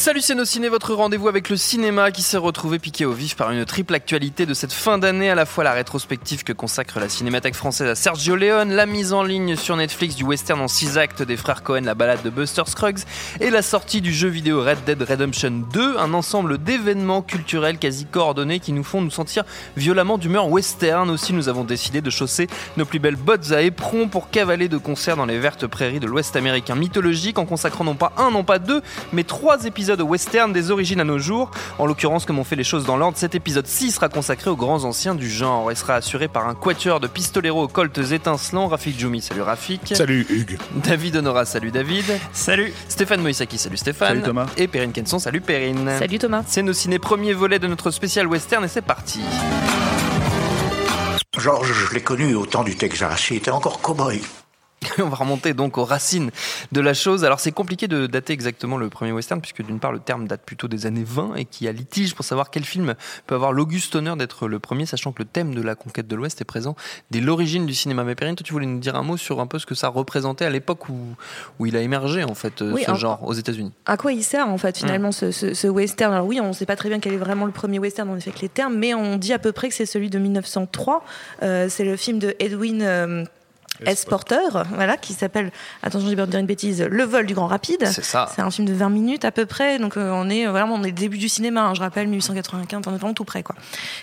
Salut c'est nos ciné, votre rendez-vous avec le cinéma qui s'est retrouvé piqué au vif par une triple actualité de cette fin d'année, à la fois la rétrospective que consacre la Cinémathèque française à Sergio Leone, la mise en ligne sur Netflix du western en 6 actes des frères Cohen, la balade de Buster Scruggs, et la sortie du jeu vidéo Red Dead Redemption 2, un ensemble d'événements culturels quasi coordonnés qui nous font nous sentir violemment d'humeur western. Aussi, nous avons décidé de chausser nos plus belles bottes à éperons pour cavaler de concert dans les vertes prairies de l'ouest américain mythologique en consacrant non pas un, non pas deux, mais trois épisodes western des origines à nos jours. En l'occurrence, comme on fait les choses dans l'ordre, cet épisode 6 sera consacré aux grands anciens du genre et sera assuré par un quatuor de pistoleros aux coltes étincelants. Rafik Djoumi, salut Rafik. Salut Hugues. David Honora, salut David. Salut. Stéphane Moïsaki, salut Stéphane. Salut Thomas. Et Perrine Kenson, salut Perrine. Salut Thomas. C'est nos ciné premier volet de notre spécial western et c'est parti. Georges, je l'ai connu au temps du Texas. Il était encore cow-boy. On va remonter donc aux racines de la chose. Alors c'est compliqué de dater exactement le premier western puisque d'une part le terme date plutôt des années 20 et qu'il y a litige pour savoir quel film peut avoir l'auguste honneur d'être le premier, sachant que le thème de la conquête de l'Ouest est présent dès l'origine du cinéma. Mais Perrine, toi tu voulais nous dire un mot sur un peu ce que ça représentait à l'époque où, où il a émergé en fait Oui, ce genre aux États-Unis. À quoi il sert en fait finalement ce, ce- ce western? Alors oui, on ne sait pas très bien quel est vraiment le premier western en effet avec les termes, mais on dit à peu près que c'est celui de 1903. Euh, c'est le film de Edwin. euh, S. Porter, voilà, qui s'appelle, attention, j'ai peur de dire une bêtise, Le vol du Grand Rapide. C'est ça. C'est un film de 20 minutes à peu près, donc euh, on est euh, vraiment on est début du cinéma. hein, je rappelle 1895, on est vraiment tout près quoi.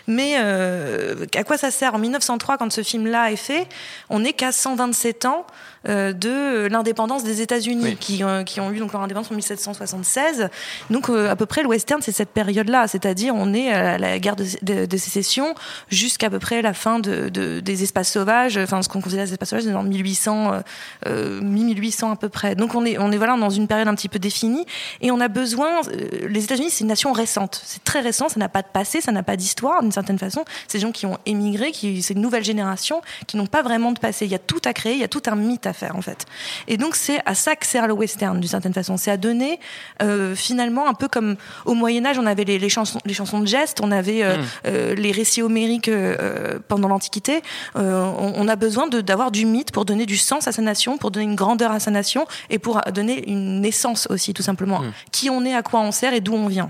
Mais euh, à quoi ça sert? En 1903, quand ce film-là est fait, on n'est qu'à 127 ans de l'indépendance des États-Unis, Oui. qui, euh, qui ont eu donc leur indépendance en 1776. Donc euh, à peu près le western, c'est cette période-là, c'est-à-dire on est à la guerre de, de- de sécession jusqu'à peu près la fin de, de- des espaces sauvages, enfin ce qu'on considère des espaces sauvages, c'est en 1800, euh, euh, mi-1800 à peu près. Donc on est, on est voilà dans une période un petit peu définie et on a besoin. euh, les États-Unis, c'est une nation récente, c'est très récent, ça n'a pas de passé, ça n'a pas d'histoire d'une certaine façon. C'est des gens qui ont émigré, qui c'est une nouvelle génération qui n'ont pas vraiment de passé. Il y a tout à créer, il y a tout un mythe à faire en fait. Et donc c'est à ça que sert le western d'une certaine façon. C'est à donner euh, finalement un peu comme au Moyen Âge, on avait les, les chansons, les chansons de geste, on avait euh, euh, les récits homériques pendant l'Antiquité. On, on a besoin d'avoir du mythe pour donner du sens à sa nation, pour donner une grandeur à sa nation et pour donner une naissance aussi tout simplement. Qui on est, à quoi on sert et d'où on vient.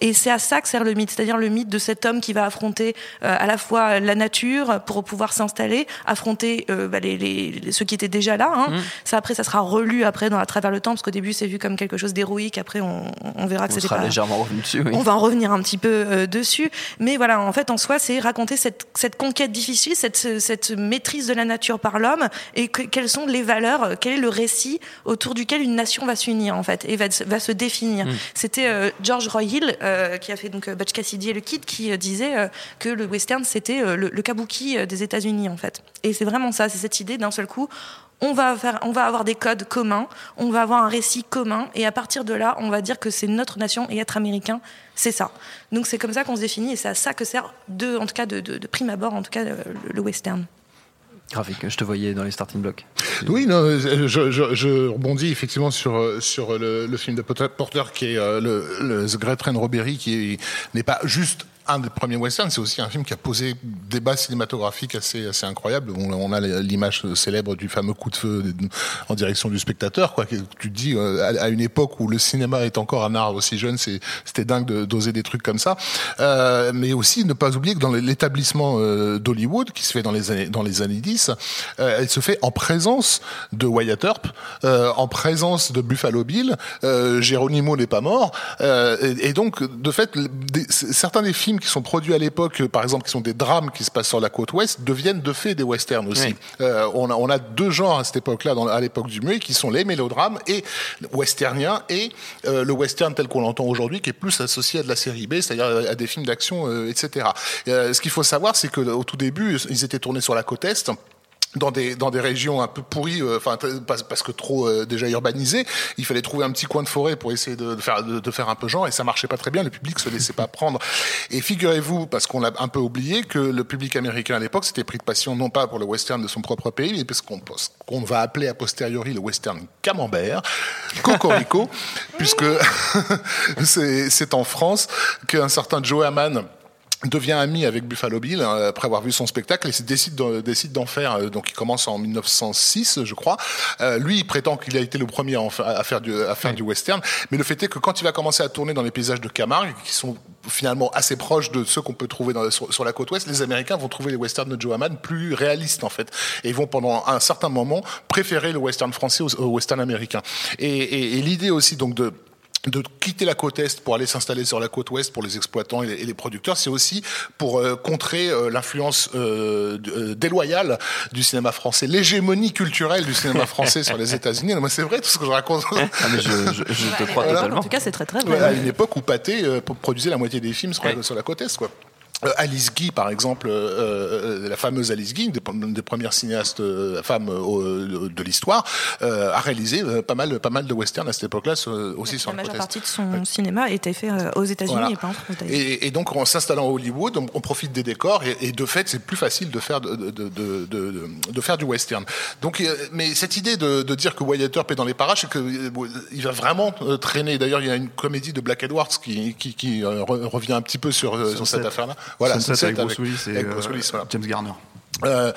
Et c'est à ça que sert le mythe, c'est-à-dire le mythe de cet homme qui va affronter à la fois la nature pour pouvoir s'installer, affronter bah, les, les- les- ceux qui étaient déjà là. Hein. Ça après, ça sera relu après dans, à travers le temps parce qu'au début c'est vu comme quelque chose d'héroïque. Après, on, on verra que On c'était pas. légèrement revenu dessus. oui. On va en revenir un petit peu euh, dessus, mais voilà, en fait, en soi, c'est raconter cette, cette conquête difficile, cette, cette maîtrise de la nature par l'homme, et que- quelles sont les valeurs, euh, quel est le récit autour duquel une nation va s'unir en fait et va, se- va se définir. C'était euh, George Roy Hill euh, qui a fait donc Butch Cassidy et le Kid qui disait que le western c'était le, le kabuki des États-Unis en fait. Et c'est vraiment ça, c'est cette idée d'un seul coup. On va, faire, on va avoir des codes communs, on va avoir un récit commun, et à partir de là, on va dire que c'est notre nation et être américain, c'est ça. Donc c'est comme ça qu'on se définit, et c'est à ça que sert, de, en tout cas de, de- de prime abord, en tout cas, le, le western. Graphique, je te voyais dans les starting blocks. Oui, non, je, je- je rebondis effectivement sur, euh, sur le, le film de Potter Porter qui est euh, le, le The Great Train Robbery, qui est- n'est pas juste un des premiers westerns, c'est aussi un film qui a posé des bases cinématographiques assez, assez incroyables. On, a l'image célèbre du fameux coup de feu en direction du spectateur. Quoi. Tu te dis, euh, à, une époque où le cinéma est encore un art aussi jeune, c'était dingue d'oser des trucs comme ça. Euh, mais aussi ne pas oublier que dans l'établissement euh, d'Hollywood, qui se fait dans les années, dans les années 10, euh, elle se fait en présence de Wyatt Earp, en présence de Buffalo Bill, Geronimo n'est pas mort, et, donc de fait, certains des films qui sont produits à l'époque, par exemple, qui sont des drames qui se passent sur la côte ouest, deviennent de fait des westerns aussi. Oui. Euh, on, a, on a deux genres à cette époque-là, à l'époque du muet, qui sont les mélodrames et westerniens et euh, le western tel qu'on l'entend aujourd'hui, qui est plus associé à de la série B, c'est-à-dire à des films d'action, euh, etc. Euh, ce qu'il faut savoir, c'est que au tout début, ils étaient tournés sur la côte est dans des dans des régions un peu pourries, euh, enfin parce, que trop euh, déjà urbanisées. Il fallait trouver un petit coin de forêt pour essayer de, de faire de, de faire un peu genre, et ça marchait pas très bien. Le public se laissait pas prendre. Et figurez-vous, parce qu'on l'a un peu oublié, que le public américain à l'époque s'était pris de passion non pas pour le western de son propre pays, mais parce qu'on va appeler a posteriori le western camembert, cocorico, puisque c'est c'est en France qu'un certain Joe Hamann devient ami avec Buffalo Bill hein, après avoir vu son spectacle et décide d'en, décide d'en faire. euh, Donc il commence en 1906, je crois. Euh, lui, il prétend qu'il a été le premier à, en fa- à faire du à faire du western, mais le fait est que quand il va commencer à tourner dans les paysages de Camargue, qui sont finalement assez proches de ceux qu'on peut trouver dans, sur, sur la côte ouest, les Américains vont trouver les westerns de Joe plus réalistes en fait, et ils vont pendant un certain moment préférer le western français au, au western américain. Et, et- et l'idée aussi donc de de quitter la côte est pour aller s'installer sur la côte ouest pour les exploitants et les, producteurs, c'est aussi pour euh, contrer euh, l'influence euh, euh, déloyale du cinéma français, l'hégémonie culturelle du cinéma français sur les États-Unis. Non, mais c'est vrai tout ce que je raconte. Ah, mais je, je- je te crois totalement. En tout cas, c'est très très Ouais, vrai. à une époque où Pathé euh, produisait la moitié des films sur, la- sur la côte est, quoi. Euh, Alice Guy, par exemple, euh, euh, la fameuse Alice Guy, une des, une des premières cinéastes euh, femmes euh, de l'histoire, euh, a réalisé euh, pas mal, pas mal de westerns à cette époque-là, aussi sur La majeure partie de son cinéma était fait euh, aux États-Unis Voilà. et pas en France. Et, et donc, en s'installant à Hollywood, on, on profite des décors et, et de fait, c'est plus facile de faire de, de, de, de, de- de faire du western. Donc, euh, mais cette idée de, de dire que Wyatt Earp est dans les parages, c'est que euh, il va vraiment euh, traîner. D'ailleurs, il y a une comédie de Black Edwards qui, qui, qui euh, re- revient un petit peu sur, euh, sur cette affaire-là. Voilà, Sunset avec Bruce Willis et avec euh, Bruce Willis, voilà. James Garner. Euh,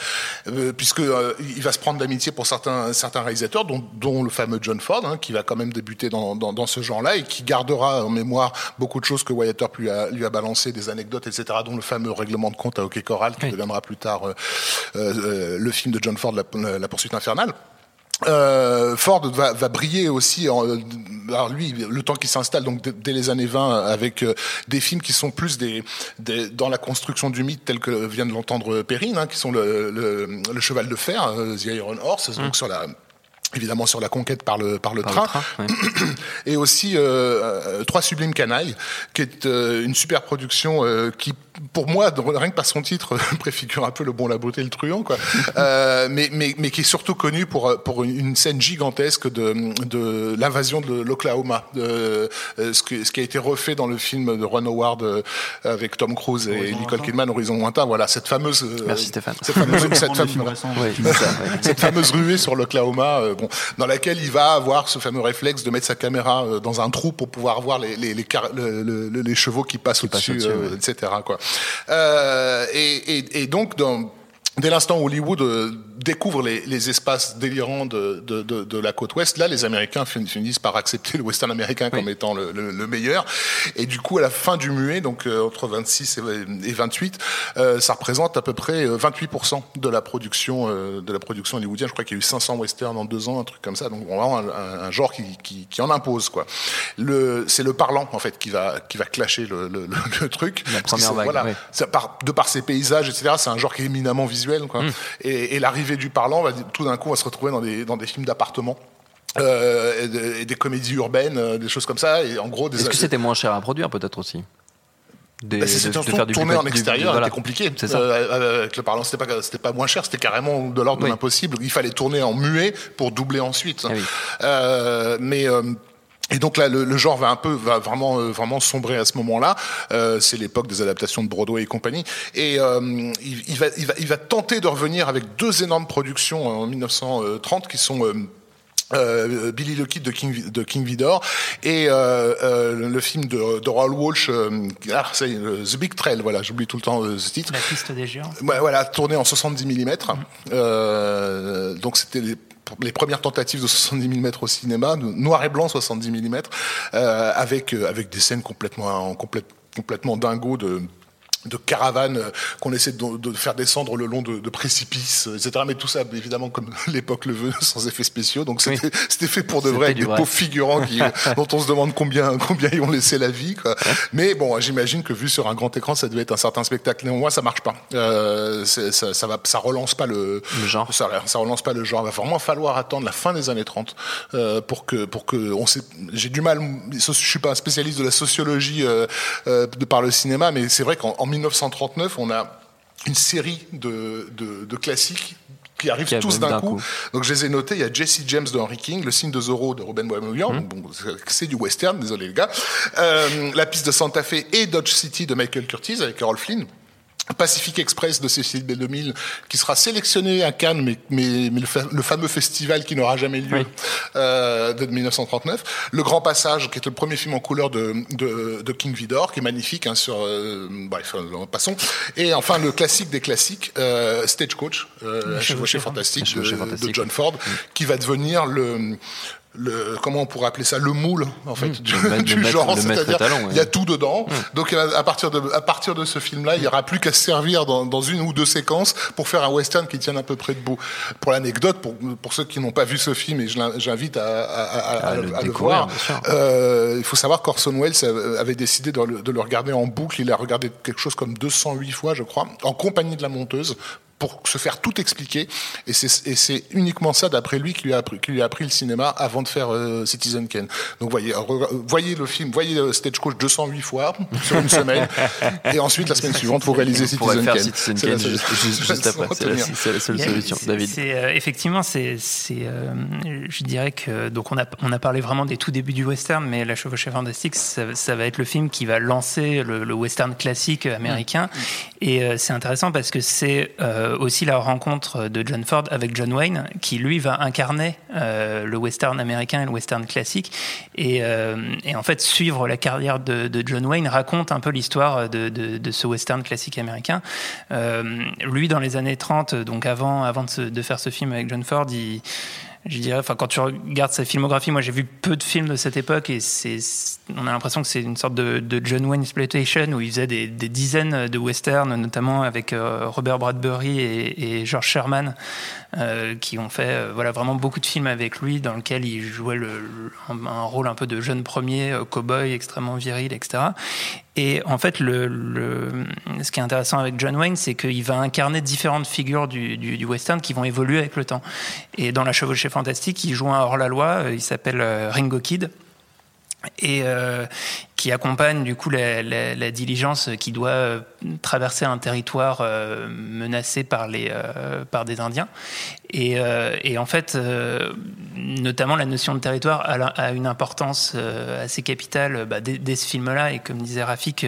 euh, puisque euh, il va se prendre d'amitié pour certains certains réalisateurs, dont, dont le fameux John Ford, hein, qui va quand même débuter dans, dans, dans ce genre-là et qui gardera en mémoire beaucoup de choses que Wyatt Earp lui a, lui a balancé, des anecdotes, etc., dont le fameux règlement de compte à Hockey Coral, qui Oui. deviendra plus tard euh, euh, le film de John Ford, La, la poursuite infernale. Euh, Ford va, va briller aussi. En, alors lui, le temps qu'il s'installe, donc dès- les années 20, avec euh, des films qui sont plus des, des dans la construction du mythe, tel que vient de l'entendre Perrine, hein, qui sont le, le, le cheval de fer, euh, The Iron Horse, donc sur la évidemment sur la conquête par le par le Par train, le train, ouais. et aussi euh, euh, Trois sublimes canailles, qui est euh, une super production euh, qui, pour moi, rien que par son titre, préfigure un peu le bon, la beauté, et le truand, quoi. euh, mais, mais, mais qui est surtout connu pour pour une, scène gigantesque de de l'invasion de l'Oklahoma, de euh, ce, que, ce qui a été refait dans le film de Ron Howard euh, avec Tom Cruise et Horizon Nicole. Kidman, Horizon lointain. Voilà, cette fameuse. euh, Merci, Stéphane. Cette fameuse, cette fameuse- cette fameuse ruée sur l'Oklahoma, euh, dans laquelle il va avoir ce fameux réflexe de mettre sa caméra euh, dans un trou pour pouvoir voir les, les, les, le- le- les chevaux qui passent au-dessus, euh, ouais. etc. Quoi. Euh, et, et, et donc, dans, dès l'instant où Hollywood euh, découvre les, les espaces délirants de, de, de, de la côte ouest, là, les Américains fin- finissent par accepter le western américain comme étant le, le, le meilleur. Et du coup, à la fin du muet, donc euh, entre 26 et, et 28, euh, ça représente à peu près euh, 28% de la production euh, de la production hollywoodienne. Je crois qu'il y a eu 500 westerns en deux ans, un truc comme ça. Donc vraiment un, un- un genre qui, qui, qui en impose quoi. Le, c'est le parlant en fait qui va qui va clasher le, le, truc. La première vague, Voilà, oui. ça, par, de par ses paysages, etc. C'est un genre qui est éminemment visuel, quoi. Et, et l'arrivée du parlant, va, tout d'un coup, on va se retrouver dans des, dans des films d'appartements. Euh, et, de- et des comédies urbaines, euh, des choses comme ça, et en gros des. Est-ce que c'était moins cher à produire, peut-être aussi? Des- Bah, de- faire du tourner en extérieur voilà. était compliqué. Ça. Euh, avec le parlant, c'était pas, c'était pas moins cher, c'était carrément de l'ordre Oui. de l'impossible. Il fallait tourner en muet pour doubler ensuite. Ah oui. Euh, mais et donc là, le, le genre va un peu, va vraiment, euh, vraiment sombrer à ce moment-là. Euh, c'est l'époque des adaptations de Broadway et compagnie. Et euh, il, il va, il va, il va tenter de revenir avec deux énormes productions en 1930 qui sont euh, euh, Billy the Kid de King, de King Vidor et euh, euh, le film de, de Raoul Walsh, euh, ah, ça y est, euh, The Big Trail, voilà, j'oublie tout le temps ce titre. La piste des géants. Ouais, voilà, tourné en 70 mm. Euh, donc c'était les, premières tentatives de 70 mm au cinéma, noir et blanc 70 mm, euh, avec euh, avec des scènes complètement complète- complètement dingo de de caravanes euh, qu'on essaie de, de faire descendre le long de, de précipices, euh, etc. Mais tout ça, évidemment, comme l'époque le veut, sans effets spéciaux. Donc c'était c'était fait pour de vrai, avec des vrai. pauvres figurants qui, dont on se demande combien combien ils ont laissé la vie. Quoi. Mais bon, j'imagine que vu sur un grand écran, ça devait être un certain spectacle. Néanmoins, ça marche pas. Euh, ça, ça va, ça relance pas le, Le genre. Ça, ça relance pas le genre. Il va vraiment falloir attendre la fin des années 30 euh, pour que pour que on sait. J'ai du mal. Je suis pas un spécialiste de la sociologie euh, euh, de par le cinéma, mais c'est vrai qu'en en 1939, on a une série de, de, de classiques qui arrivent Qui tous d'un coup. coup. Donc je les ai notés. Il y a Jesse James de Henry King, Le signe de Zorro de Robin Williams. Mmh. Bon, c'est- c'est du western, désolé les gars. Euh, la piste de Santa Fe et Dodge City de Michael Curtis avec Carol Flynn. Pacific Express de Cécile B2000 qui sera sélectionné à Cannes mais, mais, mais le, fameux festival qui n'aura jamais lieu euh, de 1939 Le Grand Passage qui est le premier film en couleur de, de, de King Vidor qui est magnifique hein, sur euh, bref euh, passons et enfin le classique des classiques euh, Stagecoach euh, chevauché fantastique de, de, John Ford mm. qui va devenir le le comment on pourrait appeler ça le moule en fait mmh, du, genre c'est-à-dire il y a tout dedans. Mmh. donc à partir de à partir de ce film là il y aura plus qu'à se servir dans, dans, une ou deux séquences pour faire un western qui tienne à peu près debout. Pour l'anecdote pour, pour ceux qui n'ont pas vu ce film et j'invite à, à, à, à, le, le voir euh, il faut savoir qu'Orson Welles avait décidé de le, de le regarder en boucle. Il a regardé quelque chose comme 208 fois je crois en compagnie de la monteuse pour se faire tout expliquer. Et c'est uniquement ça, d'après lui, qui lui, a appris, qui lui a appris le cinéma avant de faire euh, Citizen Kane. Donc voyez, voyez le film, voyez euh, Stagecoach 208 fois sur une semaine, et ensuite la semaine suivante vous réalisez Citizen Kane. Citizen Kane juste, juste, après. C'est la, seule solution. David. Euh, effectivement, c'est, euh, je dirais que donc on a on a parlé vraiment des tout débuts du western, mais La Chevauchée fantastique, ça, ça, va être le film qui va lancer le, le western classique américain. Mm. Et c'est intéressant parce que c'est euh, aussi la rencontre de John Ford avec John Wayne, qui lui va incarner euh, le western américain et le western classique. Et, euh, en fait, suivre la carrière de, John Wayne raconte un peu l'histoire de, ce western classique américain. lui, dans les années 30, donc avant, avant de, de faire ce film avec John Ford, il je dirais, enfin, quand tu regardes sa filmographie, moi j'ai vu peu de films de cette époque et c'est, on a l'impression que c'est une sorte de, John Wayne exploitation où il faisait des, dizaines de westerns, notamment avec euh, Robert Bradbury et, George Sherman, euh, qui ont fait euh, voilà vraiment beaucoup de films avec lui dans lequel il jouait le, un, rôle un peu de jeune premier cowboy extrêmement viril, etc. Et en fait, ce qui est intéressant avec John Wayne, c'est qu'il va incarner différentes figures du, western qui vont évoluer avec le temps. Et dans La Chevauchée Fantastique, il joue un hors-la-loi, il s'appelle Ringo Kid. Et euh, qui accompagne du coup la, la, la, diligence qui doit euh, traverser un territoire euh, menacé par les euh, par des Indiens et, et en fait notamment la notion de territoire a, a une importance assez capitale bah, dès, dès, ce film-là et comme disait Rafik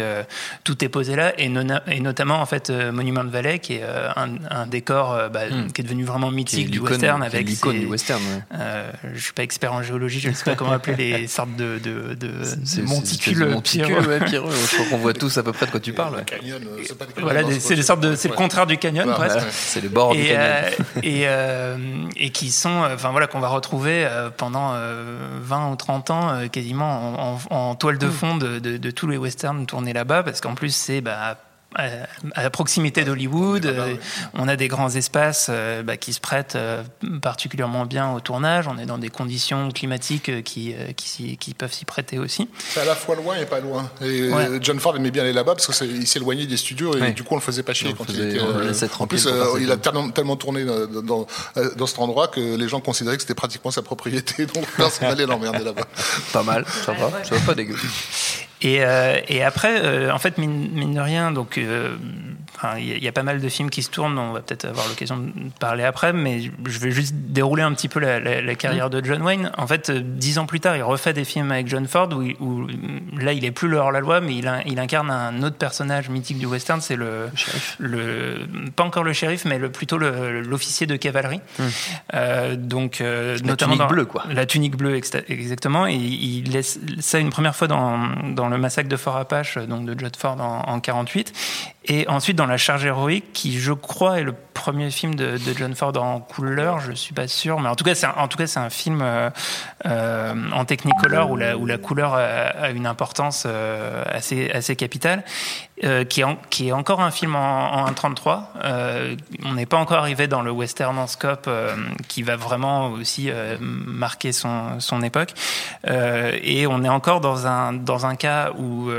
tout est posé là et, non, et, notamment en fait Monument de Valley qui est un, un décor bah, mm. qui est devenu vraiment mythique du western avec l'icône du western ouais. je suis pas expert en géologie je ne sais pas comment appeler les sortes de, de, de monticules le Monticule, ouais, Pierreux. Je crois qu'on voit tous à peu près de quoi tu parles. Ouais. Canyon, c'est pas des voilà, c'est des sortes de, c'est le contraire du canyon ouais, presque. C'est les bords et, du canyon. Euh, et, euh, et qui sont, enfin voilà, qu'on va retrouver euh, pendant 20 ou 30 ans quasiment en, en, en, toile de mm. fond de, de, de tous les westerns tournés là-bas, parce qu'en plus c'est bah, à proximité d'Hollywood. Euh, on a des grands espaces euh, bah, qui se prêtent euh, particulièrement bien au tournage. On est dans des conditions climatiques qui, qui, qui peuvent s'y prêter aussi. C'est à la fois loin et pas loin. Et ouais. John Ford aimait bien aller là-bas parce qu'il s'éloignait des studios et ouais. du coup on le faisait pas chier on quand faisait, il était. Euh, en plus, euh, il a tellement, tellement tourné dans, dans, dans, cet endroit que les gens considéraient que c'était pratiquement sa propriété. Donc personne n'allait l'emmerder là-bas. Pas mal, ça va, ça va pas dégueu. Et, euh, et après, euh, en fait, mine, mine, de rien, donc euh, il y, y, a pas mal de films qui se tournent. On va peut-être avoir l'occasion de parler après, mais je vais juste dérouler un petit peu la, la, la carrière de John Wayne. En fait, dix ans plus tard, il refait des films avec John Ford où, où là, il est plus le hors-la-loi, mais il, incarne un autre personnage mythique du western. C'est le, le, pas encore le shérif, mais le, plutôt l'officier de cavalerie. Euh, donc, la notamment tunique bleue, quoi. La tunique bleue, exactement. Et il laisse ça une première fois dans, dans le massacre de Fort Apache, donc de John Ford en, en 48. Et ensuite dans La Charge héroïque, qui je crois est le premier film de, John Ford en couleur, je suis pas sûr, mais en tout cas c'est en tout cas c'est un film euh, euh, en Technicolor où la où la couleur a, a une importance euh, assez assez capitale, euh, qui est qui est encore un film en, en 1.33. Euh, on n'est pas encore arrivé dans le western en scope euh, qui va vraiment aussi marquer son son époque, et on est encore dans un dans un cas où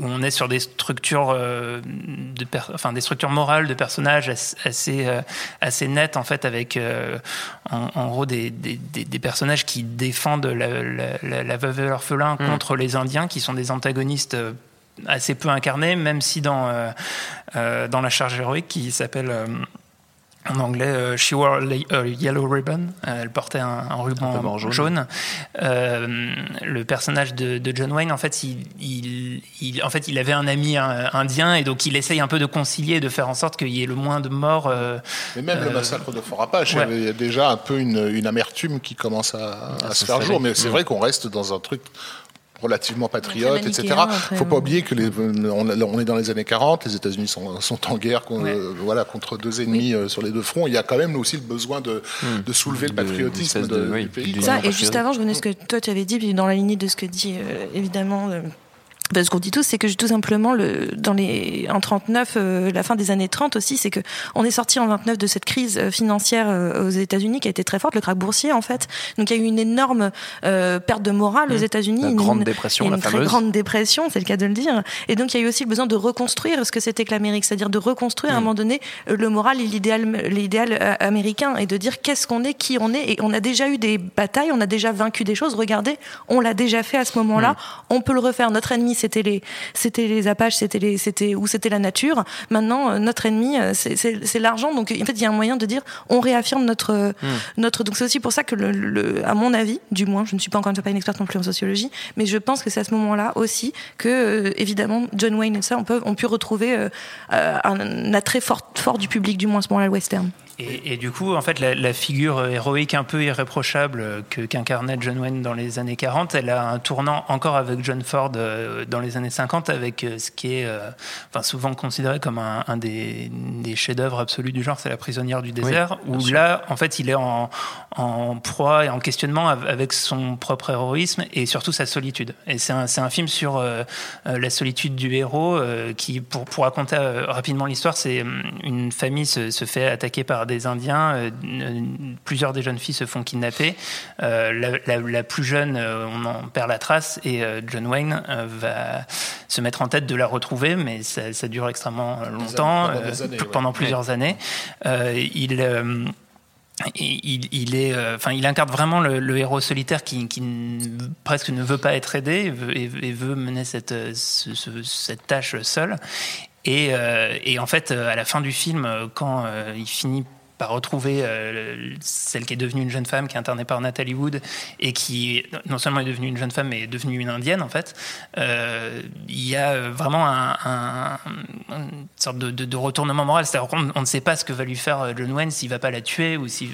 on est sur des structures euh, de enfin des structures morales de personnages assez euh, assez nettes en fait avec euh, en, en, gros des, des, des, personnages qui défendent la, la, la veuve et l'orphelin mmh. contre les Indiens qui sont des antagonistes assez peu incarnés même si dans dans la charge héroïque qui s'appelle en anglais, euh, She wore a yellow ribbon. Euh, elle portait un, ruban, jaune. Euh, le personnage de, John Wayne, en fait, il, il, en fait, il avait un ami indien et donc il essaye un peu de concilier, de faire en sorte qu'il y ait le moins de morts. Mais même le massacre de Fort Apache, il y a déjà un peu une, une amertume qui commence à, à se faire jour. Mais c'est vrai qu'on reste dans un truc relativement patriote, etc. Il faut pas oublier que les, on, est dans les années 40, les États-Unis sont, sont, en guerre euh, voilà, contre deux ennemis euh, sur les deux fronts. Il y a quand même aussi le besoin de, hmm. de soulever le patriotisme du pays. Ça, et juste avant, je venais ce que toi tu avais dit, puis dans la lignée de ce que dit euh, évidemment parce ce qu'on dit tous, c'est que tout simplement, le, dans les, en 39, euh, la fin des années 30 aussi, c'est que on est sorti en 29 de cette crise euh, financière euh, aux États-Unis qui a été très forte, le krach boursier en fait. Donc il y a eu une énorme perte de morale aux mmh. États-Unis, une grande dépression, une, très grande dépression, c'est le cas de le dire. Et donc il y a eu aussi le besoin de reconstruire ce que c'était que l'Amérique, c'est-à-dire de reconstruire à un mmh. moment donné le moral et l'idéal, l'idéal américain et de dire qu'est-ce qu'on est, qui on est. Et on a déjà eu des batailles, on a déjà vaincu des choses. Regardez, on l'a déjà fait à ce moment-là. Mmh. On peut le refaire. Notre ennemi c'était les, c'était les Apaches, c'était les, c'était ou c'était la nature. Maintenant, euh, notre ennemi, euh, c'est l'argent. Donc, en fait, il y a un moyen de dire, on réaffirme notre, hmm. notre. Donc, c'est aussi pour ça que, le, à mon avis, du moins, je ne suis pas encore pas une experte non plus en sociologie, mais je pense que c'est à ce moment-là aussi que, euh, évidemment, John Wayne et ça, on peut, ont pu retrouver un attrait fort, fort du public, du moins à ce moment-là, le western. Et, du coup, en fait, la, figure héroïque un peu irréprochable qu'incarnait John Wayne dans les années 40, elle a un tournant encore avec John Ford euh, dans les années 50, avec euh, ce qui est euh, enfin, souvent considéré comme un, des, des chefs-d'œuvre absolus du genre, c'est La prisonnière du désert, où là, en fait, il est en, en, proie et en questionnement avec son propre héroïsme et surtout sa solitude. Et c'est un, un, film sur la solitude du héros qui, pour, pour raconter rapidement l'histoire, c'est une famille se, se fait attaquer par des Indiens. Euh, plusieurs des jeunes filles se font kidnapper. Euh, la, plus jeune, euh, on en perd la trace et John Wayne va se mettre en tête de la retrouver, mais ça, dure extrêmement longtemps, pendant, plusieurs années. il il, est, enfin, il incarne vraiment le, héros solitaire qui, presque ne veut pas être aidé et veut, mener cette, cette tâche seul. Et, et, en fait, à la fin du film, quand il finit par retrouver euh, celle qui est devenue une jeune femme, qui est internée par Natalie Wood, et qui non seulement est devenue une jeune femme, mais est devenue une indienne, en fait. Euh, il y a vraiment un, une sorte de, retournement moral. C'est-à-dire qu'on on ne sait pas ce que va lui faire euh, John Wayne, s'il va pas la tuer, ou si.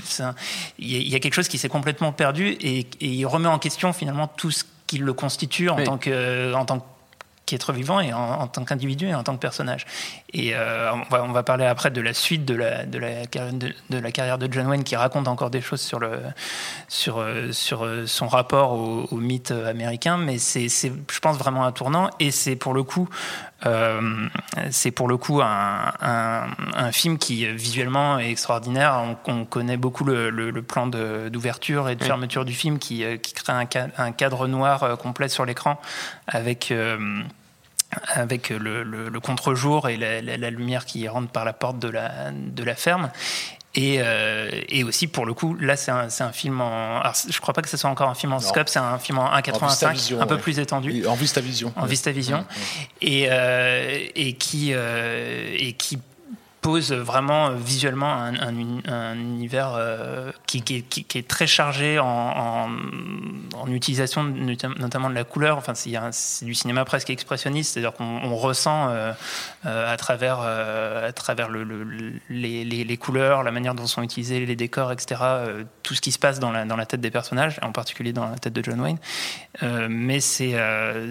Il y, a quelque chose qui s'est complètement perdu, et, et, il remet en question finalement tout ce qui le constitue en tant que en tant que qu'être vivant et en, tant qu'individu et en tant que personnage. Et euh, on, va, parler après de la suite de la, de la, de, la, carrière de John Wayne qui raconte encore des choses sur, le, sur, euh, sur euh, son rapport au, mythe américain, mais c'est, je pense, vraiment un tournant et c'est pour le coup. c'est pour le coup un, un, film qui visuellement est extraordinaire. On, connaît beaucoup le, le, plan d'ouverture et de fermeture du film qui, qui crée un, un cadre noir complet sur l'écran avec avec le, contre-jour et la, lumière qui rentre par la porte de la, de la ferme. Et, euh, et, aussi, pour le coup, là, c'est un, un, film en. Alors, je crois pas que ce soit encore un film en scope, c'est un film en 1,85, un peu plus étendu. En Vistavision. En Vistavision. Et, euh, et, qui, euh, et qui pose vraiment euh, visuellement un, un, univers euh, qui, qui, qui, est très chargé en, en, en, utilisation notamment de la couleur. Enfin, c'est du cinéma presque expressionniste, c'est-à-dire qu'on ressent euh, à travers, à travers le, les, les, les, couleurs, la manière dont sont utilisés les décors, etc., tout ce qui se passe dans la, dans la tête des personnages, en particulier dans la tête de John Wayne. mais c'est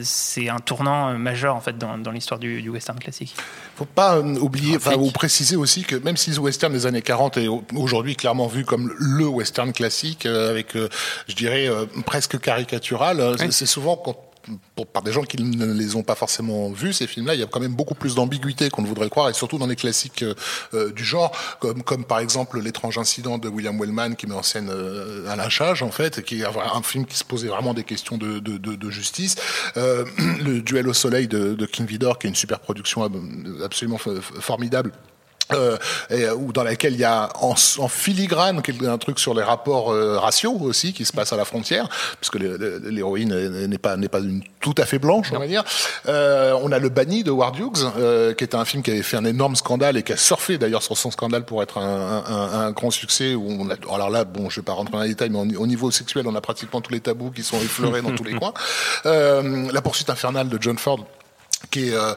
c'est un tournant majeur en fait dans, dans l'histoire du, du, western classique. Faut pas oublier, enfin, ou préciser aussi que même si le western des années 40 est aujourd'hui clairement vu comme le western classique, euh, avec, euh, je dirais, euh, presque caricatural, c'est souvent quand pour, par des gens qui ne les ont pas forcément vus, ces films-là, il y a quand même beaucoup plus d'ambiguïté qu'on ne voudrait croire, et surtout dans les classiques euh, du genre, comme, comme par exemple L'étrange incident de William Wellman, qui met en scène euh, un lynchage, en fait, qui est un film qui se posait vraiment des questions de, de, de, de justice. Euh, le Duel au soleil de, de King Vidor, qui est une super production absolument formidable euh, et, ou dans laquelle il y a en, en filigrane un truc sur les rapports euh, raciaux aussi qui se passe à la frontière, puisque l'héroïne n'est pas n'est pas une tout à fait blanche, on va dire. Euh, on a le banni de Ward Hughes, euh, qui est un film qui avait fait un énorme scandale et qui a surfé d'ailleurs sur son scandale pour être un, un, un grand succès. Où on a, alors là, bon, je vais pas rentrer dans les détails, mais au niveau sexuel, on a pratiquement tous les tabous qui sont effleurés dans tous les coins. Euh, la poursuite infernale de John Ford qui est, euh,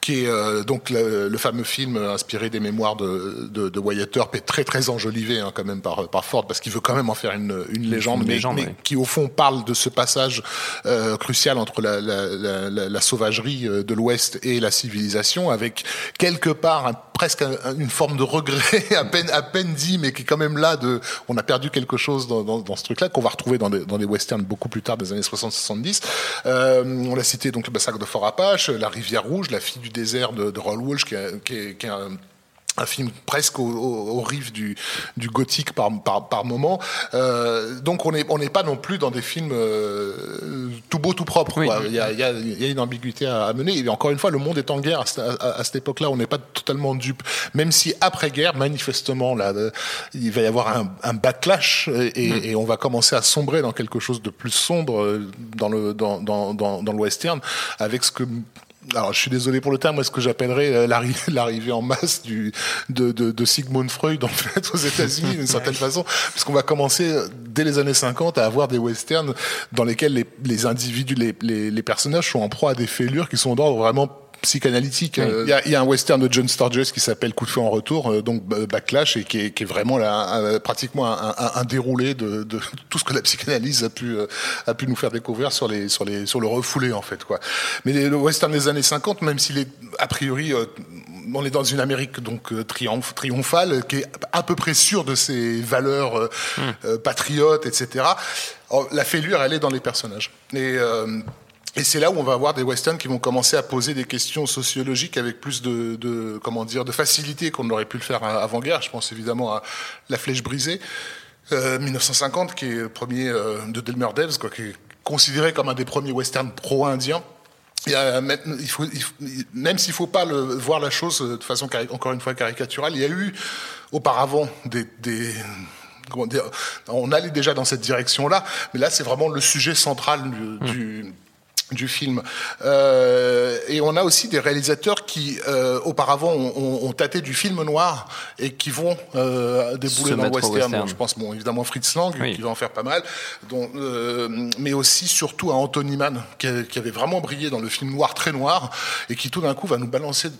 qui est euh, donc le, fameux film inspiré des mémoires de, de, de Wyatt Earp est très très enjolivé hein, quand même par, par Ford parce qu'il veut quand même en faire une, une légende, mais, mais qui au fond parle de ce passage euh, crucial entre la, la, la, la sauvagerie euh, de l'Ouest et la civilisation, avec quelque part un, presque une forme de regret à peine à peine dit, mais qui est quand même là de on a perdu quelque chose dans, dans, dans ce truc-là qu'on va retrouver dans des, dans des westerns beaucoup plus tard des années 60-70. Euh, on l'a cité donc le massacre de Fort Apache, la rivière rouge, la fille du désert de, de Roll Walsh, qui, est, un un film presque au, au, au rive du, du gothique par, par, par moment. Euh, donc on n'est on pas non plus dans des films euh, tout beau tout propre. Oui. Il, y a, il, y a, il y a une ambiguïté à, à, mener. Et encore une fois, le monde est en guerre à, à, à cette époque-là. On n'est pas totalement dupe. Même si après guerre, manifestement, là, il va y avoir un, un backlash et, mmh. et, on va commencer à sombrer dans quelque chose de plus sombre dans le dans dans dans, dans le western avec ce que alors je suis désolé pour le terme, moi ce que j'appellerais euh, l'arrivée en masse du, de, de, de, Sigmund Freud en fait aux États-Unis d'une certaine façon, puisqu'on va commencer euh, dès les années 50 à avoir des westerns dans lesquels les, les individus, les, les, les personnages sont en proie à des fêlures qui sont d'ordre vraiment psychanalytique. Il oui. y, a, y, a, un western de John Sturges qui s'appelle Coup de feu en retour, euh, donc Backlash, et qui est, qui est vraiment là, un, pratiquement un, un, un déroulé de, de, tout ce que la psychanalyse a pu, euh, a pu nous faire découvrir sur, les, sur, les, sur le refoulé, en fait. Quoi. Mais le western des années 50, même s'il est a priori euh, on est dans une Amérique donc triomphe, triomphale qui est à peu près sûre de ses valeurs euh, mmh. patriotes, etc. Alors, la fêlure, elle est dans les personnages. Et euh, et c'est là où on va avoir des westerns qui vont commencer à poser des questions sociologiques avec plus de, de comment dire, de facilité qu'on aurait pu le faire avant-guerre. Je pense évidemment à La Flèche brisée, euh, 1950, qui est le premier euh, de Delmer Devs, quoi, qui est considéré comme un des premiers westerns pro-indiens. Il, il, faut, il faut, même s'il ne faut pas le, voir la chose de façon encore une fois caricaturale, il y a eu auparavant des, des comment dire, on allait déjà dans cette direction-là, mais là c'est vraiment le sujet central du, mmh. du du film. Euh, et on a aussi des réalisateurs qui, euh, auparavant, ont, ont, tâté du film noir et qui vont euh, débouler dans le western. western. Bon, je pense, bon, évidemment, Fritz Lang, oui. qui va en faire pas mal, dont, euh, mais aussi, surtout, à Anthony Mann, qui, qui, avait vraiment brillé dans le film noir très noir et qui, tout d'un coup, va nous balancer,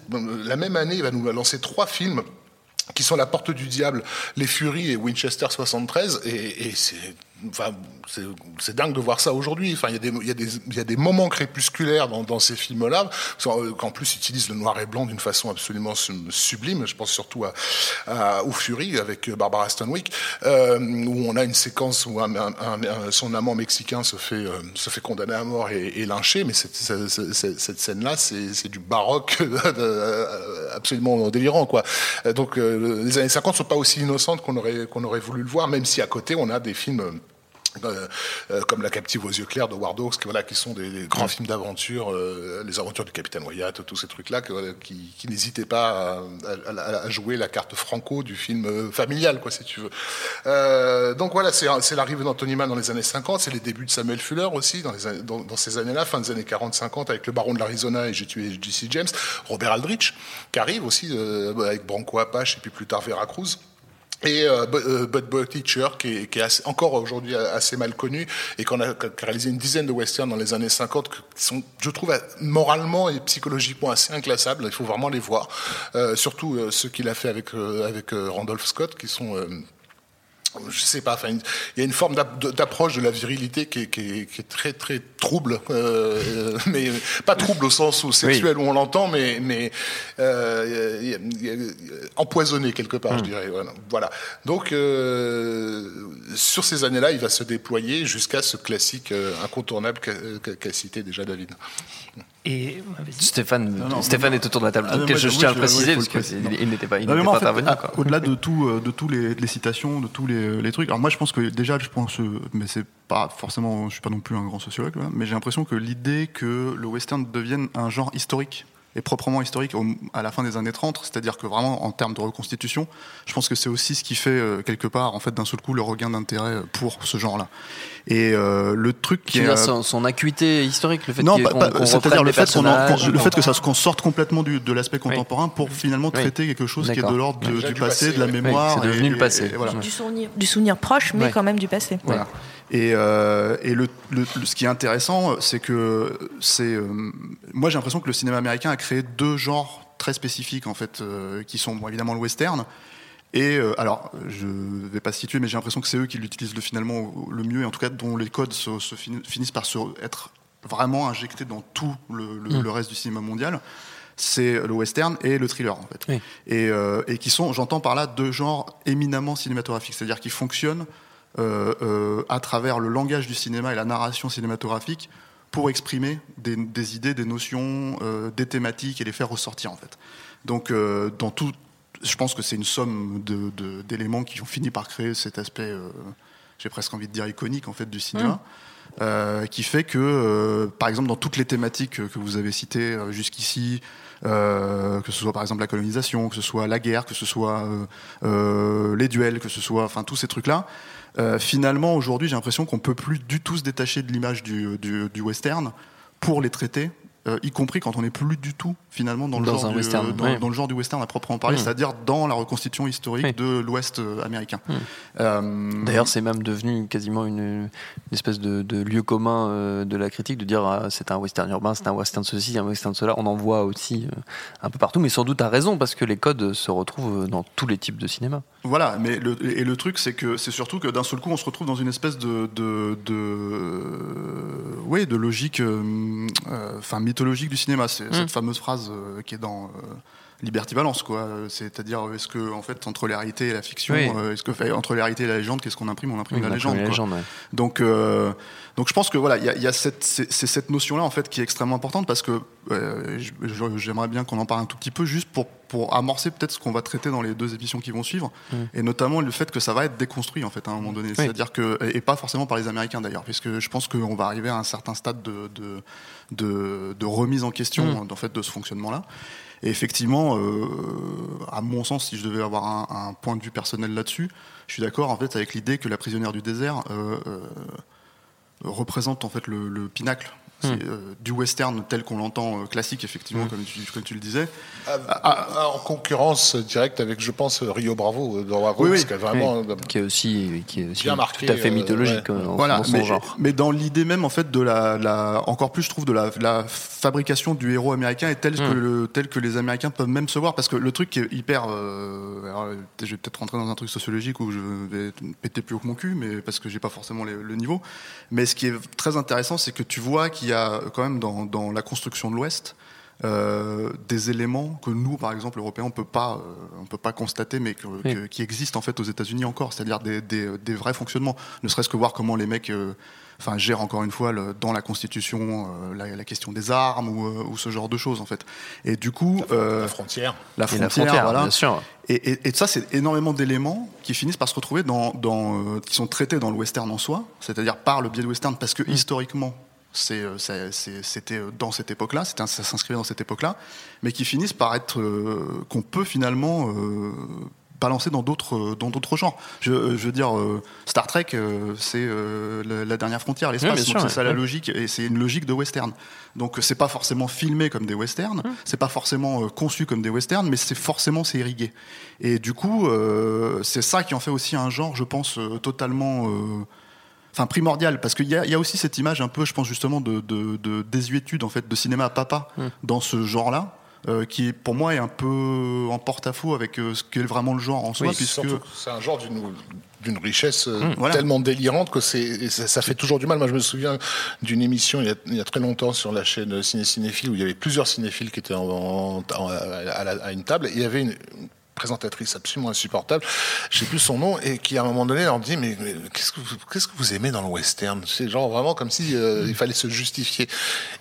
la même année, il va nous balancer trois films qui sont La Porte du Diable, Les Furies et Winchester 73, et, et c'est enfin, c'est dingue de voir ça aujourd'hui. Enfin, il y, y y a des moments crépusculaires dans, dans ces films-là, qu'en plus utilisent le noir et blanc d'une façon absolument sublime. Je pense surtout à, à aux Fury avec Barbara Stanwyck, euh, où on a une séquence où un, un, un, son amant mexicain se fait, euh, se fait condamner à mort et, et lyncher, mais cette, cette, cette scène-là, c'est du baroque absolument délirant, quoi. Donc, euh, les années 50 sont pas aussi innocentes qu'on aurait, qu'on aurait voulu le voir, même si à côté on a des films euh, euh, comme La captive aux yeux clairs de Ward Hawks, qui, voilà, qui sont des, des grands films d'aventure, euh, les aventures du capitaine Wyatt, tous ces trucs-là, qui, qui n'hésitaient pas à, à, à, jouer la carte franco du film familial, quoi, si tu veux. Euh, donc voilà, c'est l'arrivée d'Anthony Mann dans les années 50, c'est les débuts de Samuel Fuller aussi, dans, les, dans, dans ces années-là, fin des années 40-50, avec Le Baron de l'Arizona et J'ai tué Jesse James, Robert Aldrich, qui arrive aussi avec Branco Apache et puis plus tard Veracruz et euh, euh, Bud Teacher, qui est, encore aujourd'hui assez mal connu, et qu'on a, qui a réalisé une dizaine de westerns dans les années 50, qui sont, je trouve, moralement et psychologiquement assez inclassables. Il faut vraiment les voir. Euh, surtout euh, ceux qu'il a fait avec Randolph Scott, qui sont je sais pas, enfin, il y a une forme d'approche de la virilité qui est, qui est, qui est très très trouble, euh, mais pas trouble au sens où sexuel oui. où on l'entend, mais mais euh, y a, y a, empoisonné quelque part, mmh. je dirais. Voilà. voilà. Donc euh, sur ces années-là, il va se déployer jusqu'à ce classique euh, incontournable qu'a qu cité déjà David. Et Stéphane, non, non, Stéphane est autour de la table. Ah, je, je tiens à le préciser parce qu'il n'était pas, il non, pas en fait, intervenu. Au-delà de tout, euh, de tous les, les, citations, de tous les, Alors moi, je pense que déjà, je pense, euh, mais c'est pas forcément, je suis pas non plus un grand sociologue, mais j'ai l'impression que l'idée que le western devienne un genre historique est proprement historique au- à la fin des années 30, c'est-à-dire que vraiment en termes de reconstitution, je pense que c'est aussi ce qui fait euh, quelque part en fait d'un seul coup le regain d'intérêt pour ce genre-là. Et euh, le truc qui est euh, son, son acuité historique, le fait non, qu'il- pas- qu'on- pas- qu'on c'est-à-dire le fait qu'on en- personnages. qu'on- le fait que ça qu'on sorte complètement du, de l'aspect Oui. contemporain pour finalement Oui. traiter quelque chose qui est de l'ordre du Du passé, passé, de la mémoire. Oui, c'est devenu et- le passé. et- et voilà. Du souvenir, du souvenir proche, mais quand même du passé. Voilà. Et, euh, et le, le- le- ce qui est intéressant, c'est que c'est, euh, moi j'ai l'impression que le cinéma américain a créé deux genres très spécifiques en fait, euh, qui sont bon, évidemment le western. Et alors, je vais pas situer, mais j'ai l'impression que c'est eux qui l'utilisent le, finalement le mieux, et en tout cas dont les codes se, se fin- finissent par se, être vraiment injectés dans tout le- Mm. le reste du cinéma mondial. C'est le western et le thriller en fait, Oui. et, euh, et qui sont, j'entends par là, deux genres éminemment cinématographiques, c'est-à-dire qui fonctionnent à travers le langage du cinéma et la narration cinématographique pour exprimer des, des idées, des notions, euh, des thématiques et les faire ressortir en fait. Donc euh, dans tout, je pense que c'est une somme de- de- d'éléments qui ont fini par créer cet aspect, euh, j'ai presque envie de dire iconique en fait du cinéma. euh, qui fait que, euh, par exemple, dans toutes les thématiques que, vous avez citées euh, jusqu'ici, euh, que ce soit par exemple la colonisation, que ce soit la guerre, que ce soit euh, euh, les duels, que ce soit, enfin tous ces trucs-là, euh, finalement aujourd'hui j'ai l'impression qu'on peut plus du tout se détacher de l'image du, du western pour les traiter. euh, y compris quand on n'est plus du tout finalement dans le, Dans genre, du, western, dans, oui. dans le genre du western à proprement parler, Mm. c'est-à-dire dans la reconstitution historique Oui. de l'Ouest euh, américain. Mm. Euh, D'ailleurs, c'est même devenu quasiment une, une espèce de, de lieu commun euh, de la critique de dire ah, c'est un western urbain, c'est un western ceci, un western cela. On en voit aussi un peu partout, mais sans doute à raison parce que les codes se retrouvent dans tous les types de cinéma. Voilà, mais le, et le truc, c'est que c'est surtout que d'un seul coup, on se retrouve dans une espèce de, de, de, ouais, de logique, euh, enfin mythologique du cinéma. C'est cette fameuse phrase qui est dans euh, Liberty Balance, quoi. Euh, C'est-à-dire, euh, est-ce que, en fait, entre la réalité et la fiction, Oui. euh, est-ce que, fait, entre la réalité et la légende, qu'est-ce qu'on imprime? On imprime Oui, la on légende. imprime la quoi. légende, ouais. Donc, euh, donc je pense que voilà, il y a, il y a cette, c'est, cette notion-là en fait qui est extrêmement importante parce que euh, j'aimerais bien qu'on en parle un tout petit peu juste pour pour amorcer peut-être ce qu'on va traiter dans les deux émissions qui vont suivre et notamment le fait que ça va être déconstruit en fait à un moment donné, c'est-à-dire que et pas forcément par les Américains d'ailleurs, puisque je pense qu'on va arriver à un certain stade de de, de, de remise en question en fait de ce fonctionnement-là. Et effectivement, euh, à mon sens, si je devais avoir un, un point de vue personnel là-dessus, je suis d'accord en fait avec l'idée que la prisonnière du désert euh, euh, représente en fait le, le pinacle. C'est, euh, du western tel qu'on l'entend euh, classique effectivement comme, tu, comme tu le disais Ah, en concurrence directe avec, je pense, Rio Bravo dans War Oui, oui. qui a vraiment Qui est aussi, qui est aussi Bien marqué, tout à fait euh, mythologique ouais. en- voilà dans son mais, genre. mais dans l'idée même en fait de la, la encore plus je trouve de la, la fabrication du héros américain et tel que Mm. le, tel que les Américains peuvent même se voir parce que le truc qui est hyper euh, alors, je vais peut-être rentrer dans un truc sociologique où je vais péter plus haut que mon cul mais parce que j'ai pas forcément les- le niveau mais ce qui est très intéressant c'est que tu vois qu'il y a quand même dans, dans la construction de l'Ouest euh, des éléments que nous, par exemple, Européens, on peut pas, euh, on peut pas constater, mais que, Oui. que- qui existent en fait aux États-Unis encore, c'est-à-dire des, des, des vrais fonctionnements. Ne serait-ce que voir comment les mecs, euh, enfin, gèrent encore une fois le- dans la Constitution euh, la, la question des armes ou, euh, ou ce genre de choses en fait. Et du coup, euh, la frontière. la frontière, la frontière, voilà. bien sûr. Et, et, et ça, c'est énormément d'éléments qui finissent par se retrouver dans, dans euh, qui sont traités dans le western en soi, c'est-à-dire par le biais du western, parce Mm. que historiquement, c'est, euh, c'est- c'est- c'était euh, dans cette époque-là, ça s'inscrivait dans cette époque-là, mais qui finissent par être euh, qu'on peut finalement euh, balancer dans d'autres euh, dans d'autres genres. Je, euh, je veux dire, euh, Star Trek, c'est la, dernière frontière, l'espace, sûr, c'est ça ouais. la logique, et c'est une logique de western. Donc c'est pas forcément filmé comme des westerns, c'est pas forcément conçu comme des westerns, mais c'est forcément c'est irrigué. Et du coup, c'est ça qui en fait aussi un genre, je pense, totalement, enfin primordial, parce qu'il y a, il y a aussi cette image un peu, je pense justement de, de, de désuétude en fait de cinéma à papa dans ce genre-là. Euh, qui pour moi est un peu en porte-à-faux avec euh, ce qu'est vraiment le genre en soi, Oui, puisque c'est un genre d'une d'une richesse euh, voilà. tellement délirante que c'est ça, ça fait toujours du mal. Moi, je me souviens d'une émission il y, a, il y a très longtemps sur la chaîne Ciné Cinéphile où il y avait plusieurs cinéphiles qui étaient en, en- en- à, la- à une table et il y avait une présentatrice absolument insupportable, je sais plus son nom, et qui à un moment donné leur dit mais, mais qu'est-ce que vous, qu'est-ce que vous aimez dans le western? C'est genre vraiment comme si euh, il fallait se justifier.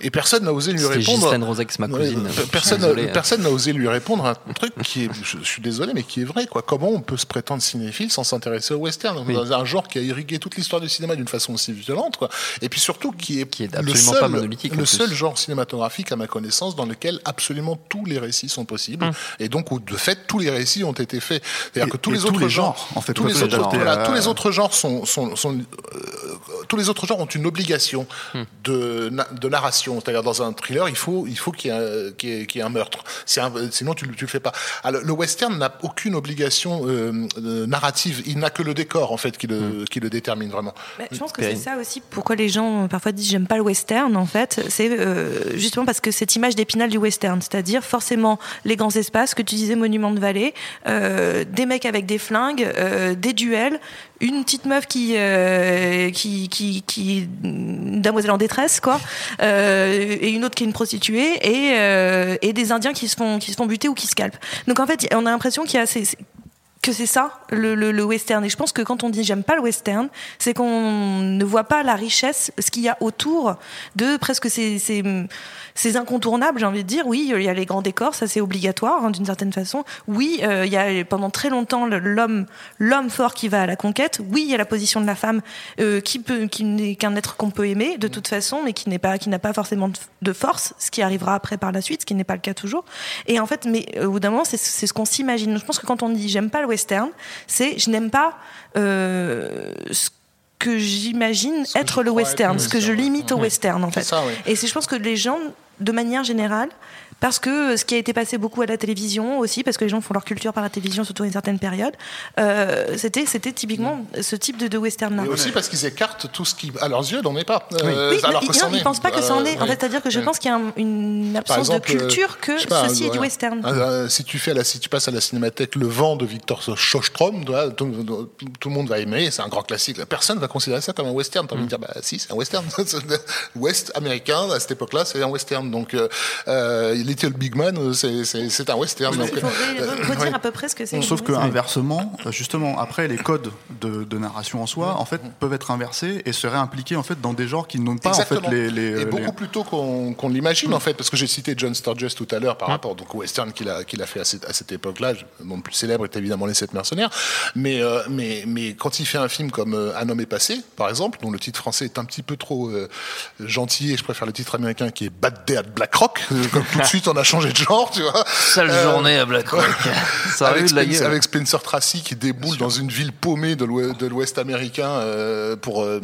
Et personne n'a osé lui C'était répondre. Rosex, ma cousine. personne, Désolé, hein. personne n'a osé lui répondre à un truc qui est, je, je suis désolé, mais qui est vrai. Quoi. Comment on peut se prétendre cinéphile sans s'intéresser au western? Oui. Dans un genre qui a irrigué toute l'histoire du cinéma d'une façon aussi violente. Quoi. Et puis surtout qui est, Qui est le seul, pas monolithique, le seul genre cinématographique, à ma connaissance, dans lequel absolument tous les récits sont possibles. Hum. Et donc, où, de fait, tous les récits ont été faits. C'est-à-dire Et- que tous les tous autres les genres, genres, en fait, tous tous les les autres, genres. voilà, Euh, tous les autres genres sont, sont, sont euh, tous les autres genres ont une obligation Hmm. de, na- de narration. C'est-à-dire dans un thriller, il faut, il faut qu'il y ait, un- qu'il y ait- qu'il y ait un meurtre. C'est un- sinon, tu, le- tu le fais pas. Alors, le western n'a aucune obligation euh, euh, narrative. Il n'a que le décor en fait qui le, Hmm. qui le détermine vraiment. Mais je pense que c'est ça aussi pourquoi les gens parfois disent j'aime pas le western en fait c'est euh, justement parce que cette image d'épinal du western c'est-à-dire forcément les grands espaces que tu disais monument de vallée euh, des mecs avec des flingues euh, des duels une petite meuf qui euh, qui qui une damoiselle en détresse quoi euh, et une autre qui est une prostituée et et des indiens qui se font qui se font buter ou qui scalpent. Donc en fait on a l'impression qu'il y a ces- que c'est ça le, western. Et je pense que quand on dit j'aime pas le western c'est qu'on ne voit pas la richesse ce qu'il y a autour de presque ces, ces, incontournables j'ai envie de dire. Oui il y a les grands décors ça c'est obligatoire hein, d'une certaine façon. Oui euh, il y a pendant très longtemps l'homme l'homme fort qui va à la conquête. Oui il y a la position de la femme euh, qui peut qui n'est qu'un être qu'on peut aimer de toute façon mais qui n'est pas qui n'a pas forcément de, force ce qui arrivera après par la suite ce qui n'est pas le cas toujours. Et en fait mais euh, au bout d'un moment c'est c'est ce qu'on s'imagine. Je pense que quand on dit j'aime pas le western c'est je n'aime pas euh, ce que j'imagine être le western ce que je limite au western en fait. ça, oui. et c'est je pense que les gens de manière générale parce que ce qui a été passé beaucoup à la télévision aussi, parce que les gens font leur culture par la télévision, surtout à une certaine période, euh, c'était c'était typiquement ce type de, de western-là. Et aussi parce qu'ils écartent tout ce qui, à leurs yeux, n'en est pas. Euh, Oui, alors mais que ils ne est. pensent pas que c'en Euh, est. En fait, c'est-à-dire que je pense qu'il y a un- une absence exemple, de culture que pas, ceci est du western. Euh, si tu fais à la, si tu passes à la cinémathèque Le Vent de Victor tu vois, tout, tout- tout le monde va aimer, c'est un grand classique. Personne va considérer ça comme un western. T'as envie de dire, bah si, c'est un western. Ouest américain à cette époque-là, c'est un western. Donc, euh, euh, Little Big Man, euh, c'est un western. Il faut euh, re- redire ouais. à peu près ce que c'est. Sauf que inversement, euh, justement, après les codes de, de narration en soi, en fait, peuvent être inversés et seraient impliqués en fait dans des genres qui n'ont pas en fait les, les, et les- beaucoup plus tôt qu'on l'imagine en fait, parce que j'ai cité John Sturges tout à l'heure par rapport donc au western qu'il a qu'il a fait à cette, à cette époque-là. Mon plus célèbre est évidemment Les Sept Mercenaires, mais euh, mais mais quand il fait un film comme euh, Un homme est passé, par exemple, dont le titre français est un petit peu trop euh, gentil et je préfère le titre américain qui est Bad Day at Black Rock, euh, comme tout de suite on a changé de genre, tu vois. Sale Euh, journée à Black Rock. Ça avec, arrive de la avec Spencer Tracy qui déboule dans une ville paumée de l'ouest, américain euh, pour euh,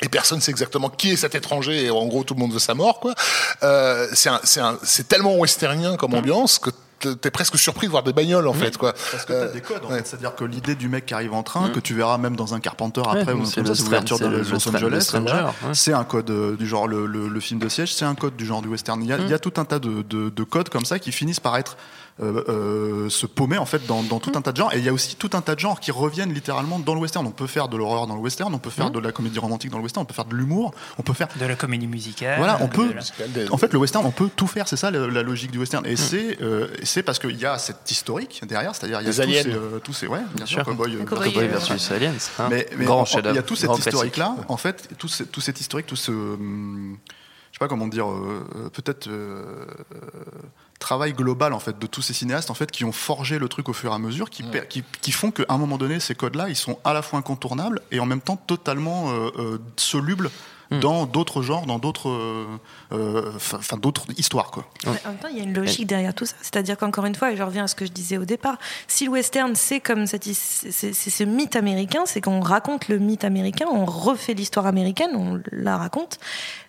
et personne sait exactement qui est cet étranger et en gros tout le monde veut sa mort quoi. Euh, c'est tellement westernien comme ambiance que t'es- presque surpris de voir des bagnoles en fait quoi. Parce que t'as Euh, des codes, en ouais. fait. C'est-à-dire que l'idée du mec qui arrive en train, que tu verras même dans un Carpenter après, Ouais, ou Stran- l'ouverture de Los Angeles, ouais. c'est un code euh, du genre le, le- le film de siège, c'est un code du genre du western. Il y a, il y a tout un tas de, de- de codes comme ça qui finissent par être se paumer en fait dans, dans tout un tas de genres. Et il y a aussi tout un tas de genres qui reviennent littéralement dans le western. On peut faire de l'horreur dans le western, on peut faire de la comédie romantique dans le western, on peut faire de l'humour, on peut faire De la comédie musicale. voilà, on peut. la- En fait, le western, on peut tout faire. C'est ça la logique du western. Et c'est, euh, c'est parce qu'il y a cette historique derrière, c'est-à-dire il y a tous ces, euh, tous ces, ouais, bien sûr, sûr. Cowboy, euh, euh, versus Aliens. hein. mais, mais Grand en- il y a tout cet historique-là. En fait, tout, ce- tout cet historique, tout ce, hum, je sais pas comment dire, euh, euh, peut-être euh, euh, travail global en fait de tous ces cinéastes en fait qui ont forgé le truc au fur et à mesure, qui, qui, qui font qu'à un moment donné, ces codes-là, ils sont à la fois incontournables et en même temps totalement euh, euh, solubles dans d'autres genres, dans d'autres, euh, euh, enfin d'autres histoires quoi. En même temps, il y a une logique derrière tout ça. C'est-à-dire qu'encore une fois, et je reviens à ce que je disais au départ, si le western, c'est comme cette c'est ce mythe américain, c'est qu'on raconte le mythe américain, on refait l'histoire américaine, on la raconte.